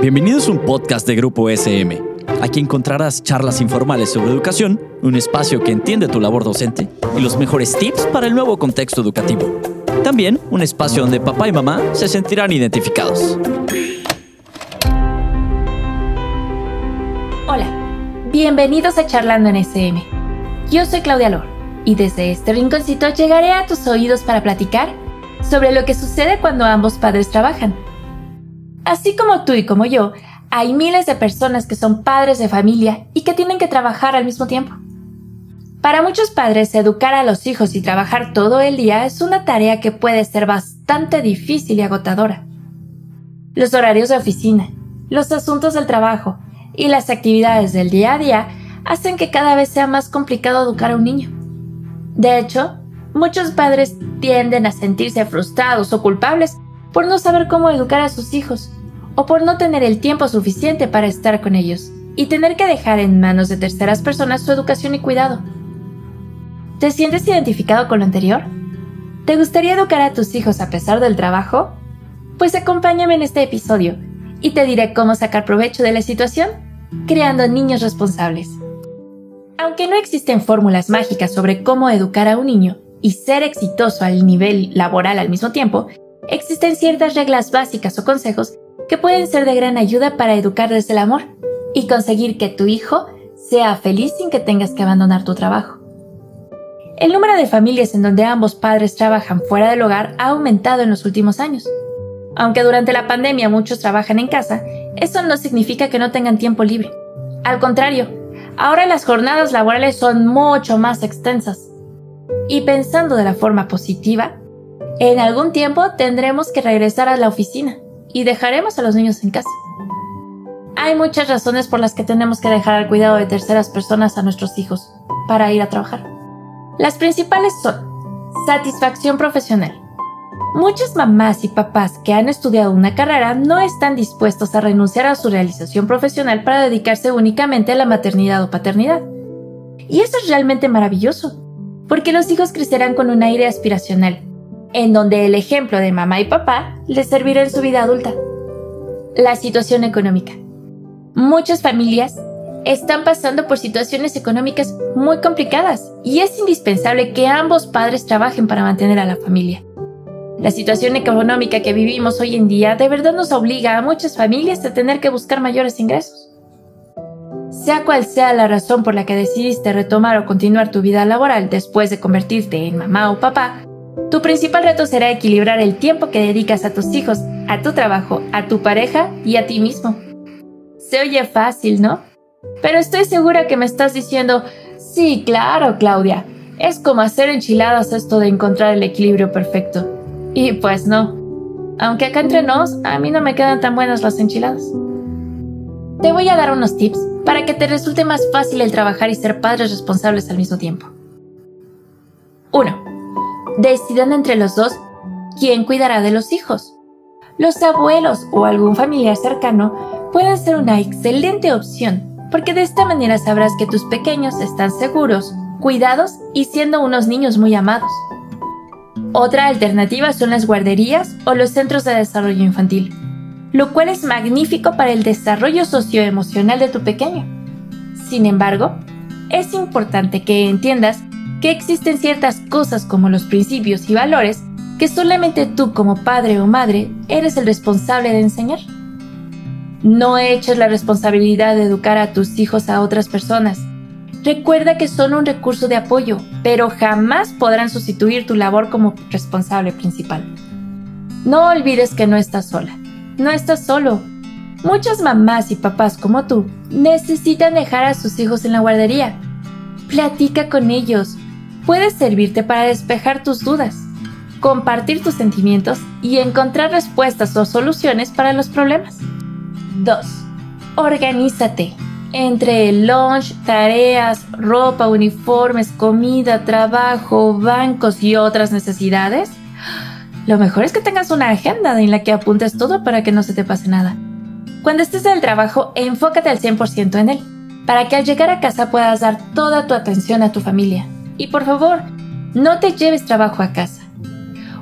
Bienvenidos a un podcast de Grupo SM. Aquí encontrarás charlas informales sobre educación, un espacio que entiende tu labor docente y los mejores tips para el nuevo contexto educativo. También un espacio donde papá y mamá se sentirán identificados. Hola, bienvenidos a Charlando en SM. Yo soy Claudia Lor y desde este rinconcito llegaré a tus oídos para platicar sobre lo que sucede cuando ambos padres trabajan. Así como tú y como yo, hay miles de personas que son padres de familia y que tienen que trabajar al mismo tiempo. Para muchos padres, educar a los hijos y trabajar todo el día es una tarea que puede ser bastante difícil y agotadora. Los horarios de oficina, los asuntos del trabajo y las actividades del día a día hacen que cada vez sea más complicado educar a un niño. De hecho, muchos padres tienden a sentirse frustrados o culpables por no saber cómo educar a sus hijos o por no tener el tiempo suficiente para estar con ellos y tener que dejar en manos de terceras personas su educación y cuidado. ¿Te sientes identificado con lo anterior? ¿Te gustaría educar a tus hijos a pesar del trabajo? Pues acompáñame en este episodio y te diré cómo sacar provecho de la situación creando niños responsables. Aunque no existen fórmulas mágicas sobre cómo educar a un niño y ser exitoso al nivel laboral al mismo tiempo, existen ciertas reglas básicas o consejos que pueden ser de gran ayuda para educar desde el amor y conseguir que tu hijo sea feliz sin que tengas que abandonar tu trabajo. El número de familias en donde ambos padres trabajan fuera del hogar ha aumentado en los últimos años. Aunque durante la pandemia muchos trabajan en casa, eso no significa que no tengan tiempo libre. Al contrario, ahora las jornadas laborales son mucho más extensas. Y pensando de la forma positiva, en algún tiempo tendremos que regresar a la oficina y dejaremos a los niños en casa. Hay muchas razones por las que tenemos que dejar al cuidado de terceras personas a nuestros hijos para ir a trabajar. Las principales son satisfacción profesional. Muchas mamás y papás que han estudiado una carrera no están dispuestos a renunciar a su realización profesional para dedicarse únicamente a la maternidad o paternidad. Y eso es realmente maravilloso, porque los hijos crecerán con un aire aspiracional en donde el ejemplo de mamá y papá les servirá en su vida adulta. La situación económica. Muchas familias están pasando por situaciones económicas muy complicadas y es indispensable que ambos padres trabajen para mantener a la familia. La situación económica que vivimos hoy en día de verdad nos obliga a muchas familias a tener que buscar mayores ingresos. Sea cual sea la razón por la que decidiste retomar o continuar tu vida laboral después de convertirte en mamá o papá, tu principal reto será equilibrar el tiempo que dedicas a tus hijos, a tu trabajo, a tu pareja y a ti mismo. Se oye fácil, ¿no? Pero estoy segura que me estás diciendo, sí, claro, Claudia, es como hacer enchiladas esto de encontrar el equilibrio perfecto. Y pues no. Aunque acá entre nos, a mí no me quedan tan buenas las enchiladas. Te voy a dar unos tips para que te resulte más fácil el trabajar y ser padres responsables al mismo tiempo. 1 decidan entre los dos quién cuidará de los hijos. Los abuelos o algún familiar cercano pueden ser una excelente opción, porque de esta manera sabrás que tus pequeños están seguros, cuidados y siendo unos niños muy amados. Otra alternativa son las guarderías o los centros de desarrollo infantil, lo cual es magnífico para el desarrollo socioemocional de tu pequeño. Sin embargo, es importante que entiendas que existen ciertas cosas como los principios y valores que solamente tú como padre o madre eres el responsable de enseñar. No eches la responsabilidad de educar a tus hijos a otras personas. Recuerda que son un recurso de apoyo, pero jamás podrán sustituir tu labor como responsable principal. No olvides que no estás sola. No estás solo. Muchas mamás y papás como tú necesitan dejar a sus hijos en la guardería. Platica con ellos, puede servirte para despejar tus dudas, compartir tus sentimientos y encontrar respuestas o soluciones para los problemas. 2. Organízate. Entre el lunch, tareas, ropa, uniformes, comida, trabajo, bancos y otras necesidades, lo mejor es que tengas una agenda en la que apuntes todo para que no se te pase nada. Cuando estés en el trabajo, enfócate al 100% en él, para que al llegar a casa puedas dar toda tu atención a tu familia, y por favor, no te lleves trabajo a casa.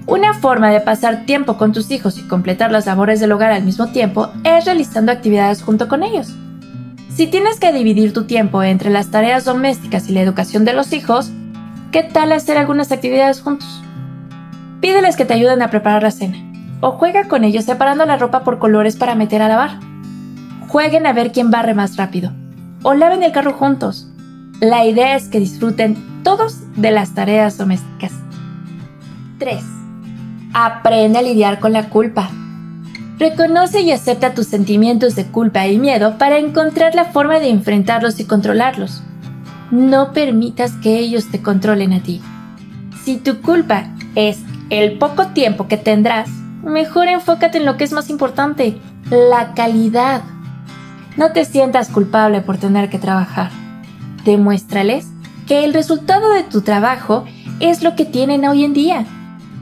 Una forma de pasar tiempo con tus hijos y completar las labores del hogar al mismo tiempo es realizando actividades junto con ellos. Si tienes que dividir tu tiempo entre las tareas domésticas y la educación de los hijos, ¿qué tal hacer algunas actividades juntos? Pídeles que te ayuden a preparar la cena, o juega con ellos separando la ropa por colores para meter a lavar. Jueguen a ver quién barre más rápido, o laven el carro juntos. La idea es que disfruten todos de las tareas domésticas. 3. Aprende a lidiar con la culpa. Reconoce y acepta tus sentimientos de culpa y miedo para encontrar la forma de enfrentarlos y controlarlos. No permitas que ellos te controlen a ti. Si tu culpa es el poco tiempo que tendrás, mejor enfócate en lo que es más importante, la calidad. No te sientas culpable por tener que trabajar. Demuéstrales que el resultado de tu trabajo es lo que tienen hoy en día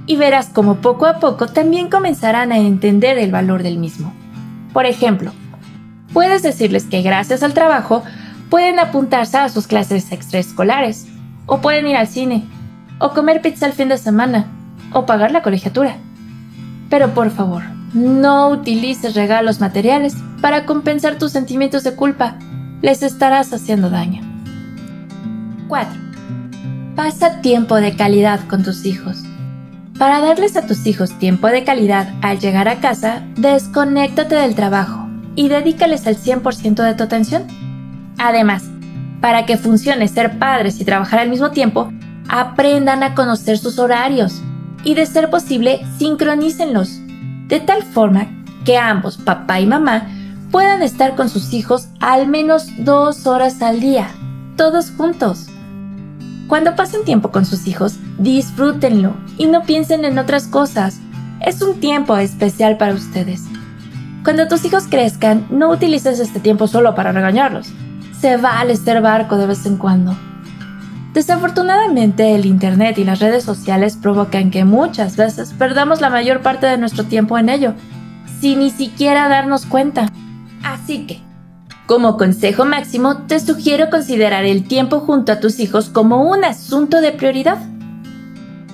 y verás como poco a poco también comenzarán a entender el valor del mismo. Por ejemplo, puedes decirles que gracias al trabajo pueden apuntarse a sus clases extraescolares, o pueden ir al cine, o comer pizza el fin de semana, o pagar la colegiatura. Pero por favor, no utilices regalos materiales para compensar tus sentimientos de culpa. Les estarás haciendo daño. 4. Pasa tiempo de calidad con tus hijos. Para darles a tus hijos tiempo de calidad al llegar a casa, desconéctate del trabajo y dedícales el 100% de tu atención. Además, para que funcione ser padres y trabajar al mismo tiempo, aprendan a conocer sus horarios y de ser posible, sincronícenlos, de tal forma que ambos, papá y mamá, puedan estar con sus hijos al menos dos horas al día, todos juntos. Cuando pasen tiempo con sus hijos, disfrútenlo y no piensen en otras cosas. Es un tiempo especial para ustedes. Cuando tus hijos crezcan, no utilices este tiempo solo para regañarlos. Se vale ser barco de vez en cuando. Desafortunadamente, el Internet y las redes sociales provocan que muchas veces perdamos la mayor parte de nuestro tiempo en ello, sin ni siquiera darnos cuenta. Así que, como consejo máximo, te sugiero considerar el tiempo junto a tus hijos como un asunto de prioridad.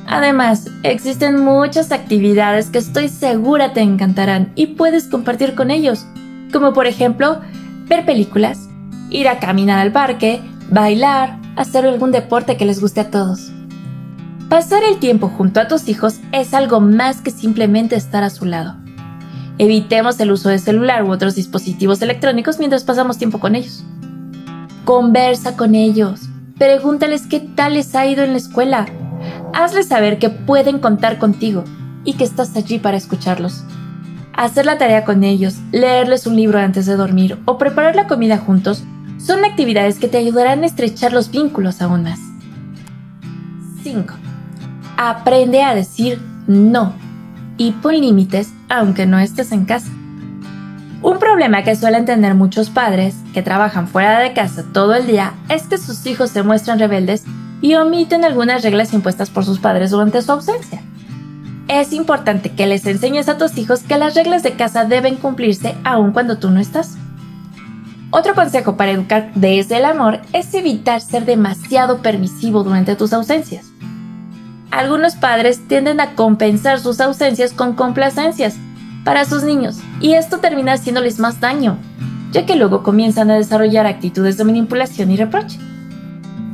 Además, existen muchas actividades que estoy segura te encantarán y puedes compartir con ellos, como por ejemplo, ver películas, ir a caminar al parque, bailar, hacer algún deporte que les guste a todos. Pasar el tiempo junto a tus hijos es algo más que simplemente estar a su lado. Evitemos el uso de celular u otros dispositivos electrónicos mientras pasamos tiempo con ellos. Conversa con ellos. Pregúntales qué tal les ha ido en la escuela. Hazles saber que pueden contar contigo y que estás allí para escucharlos. Hacer la tarea con ellos, leerles un libro antes de dormir o preparar la comida juntos son actividades que te ayudarán a estrechar los vínculos aún más. 5. Aprende a decir no y pon límites aunque no estés en casa. Un problema que suelen tener muchos padres que trabajan fuera de casa todo el día es que sus hijos se muestran rebeldes y omiten algunas reglas impuestas por sus padres durante su ausencia. Es importante que les enseñes a tus hijos que las reglas de casa deben cumplirse aun cuando tú no estás. Otro consejo para educar desde el amor es evitar ser demasiado permisivo durante tus ausencias algunos padres tienden a compensar sus ausencias con complacencias para sus niños y esto termina haciéndoles más daño, ya que luego comienzan a desarrollar actitudes de manipulación y reproche.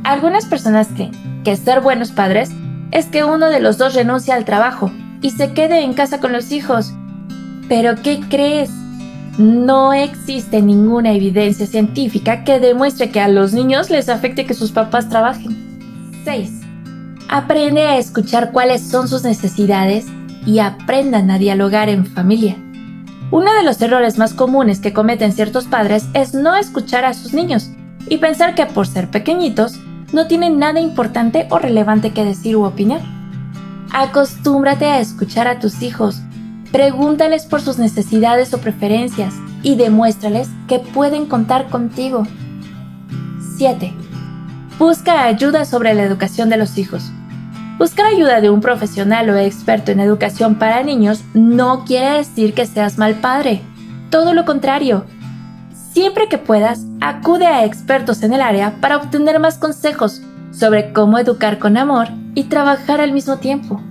Algunas personas creen que ser buenos padres es que uno de los dos renuncia al trabajo y se quede en casa con los hijos. Pero ¿qué crees? No existe ninguna evidencia científica que demuestre que a los niños les afecte que sus papás trabajen. 6. Aprende a escuchar cuáles son sus necesidades y aprendan a dialogar en familia. Uno de los errores más comunes que cometen ciertos padres es no escuchar a sus niños y pensar que por ser pequeñitos no tienen nada importante o relevante que decir u opinar. Acostúmbrate a escuchar a tus hijos, pregúntales por sus necesidades o preferencias y demuéstrales que pueden contar contigo. 7. Busca ayuda sobre la educación de los hijos. Buscar ayuda de un profesional o experto en educación para niños no quiere decir que seas mal padre. Todo lo contrario. Siempre que puedas, acude a expertos en el área para obtener más consejos sobre cómo educar con amor y trabajar al mismo tiempo.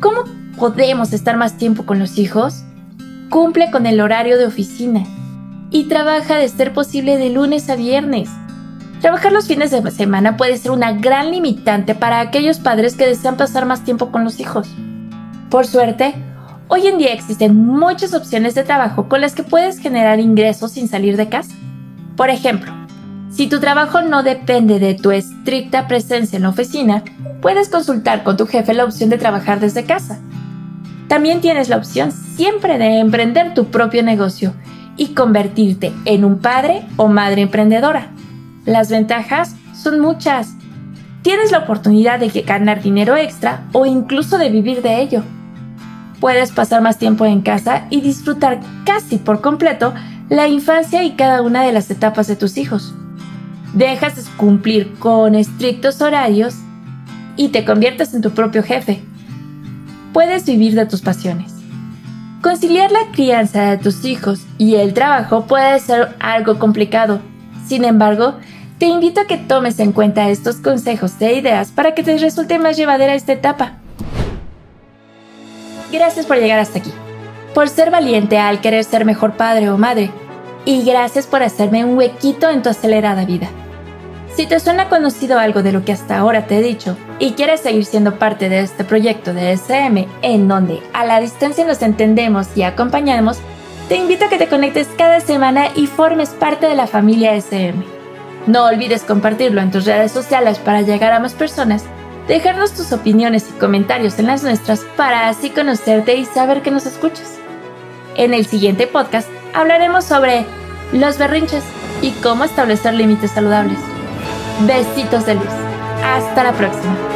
¿Cómo podemos estar más tiempo con los hijos? Cumple con el horario de oficina y trabaja de ser posible de lunes a viernes. Trabajar los fines de semana puede ser una gran limitante para aquellos padres que desean pasar más tiempo con los hijos. Por suerte, hoy en día existen muchas opciones de trabajo con las que puedes generar ingresos sin salir de casa. Por ejemplo, si tu trabajo no depende de tu estricta presencia en la oficina, puedes consultar con tu jefe la opción de trabajar desde casa. También tienes la opción siempre de emprender tu propio negocio y convertirte en un padre o madre emprendedora. Las ventajas son muchas. Tienes la oportunidad de ganar dinero extra o incluso de vivir de ello. Puedes pasar más tiempo en casa y disfrutar casi por completo la infancia y cada una de las etapas de tus hijos dejas de cumplir con estrictos horarios y te conviertes en tu propio jefe. Puedes vivir de tus pasiones. Conciliar la crianza de tus hijos y el trabajo puede ser algo complicado. Sin embargo, te invito a que tomes en cuenta estos consejos e ideas para que te resulte más llevadera esta etapa. Gracias por llegar hasta aquí, por ser valiente al querer ser mejor padre o madre, y gracias por hacerme un huequito en tu acelerada vida. Si te suena conocido algo de lo que hasta ahora te he dicho y quieres seguir siendo parte de este proyecto de SM en donde a la distancia nos entendemos y acompañamos, te invito a que te conectes cada semana y formes parte de la familia SM. No olvides compartirlo en tus redes sociales para llegar a más personas, dejarnos tus opiniones y comentarios en las nuestras para así conocerte y saber que nos escuchas. En el siguiente podcast hablaremos sobre los berrinches y cómo establecer límites saludables. Besitos de luz. Hasta la próxima.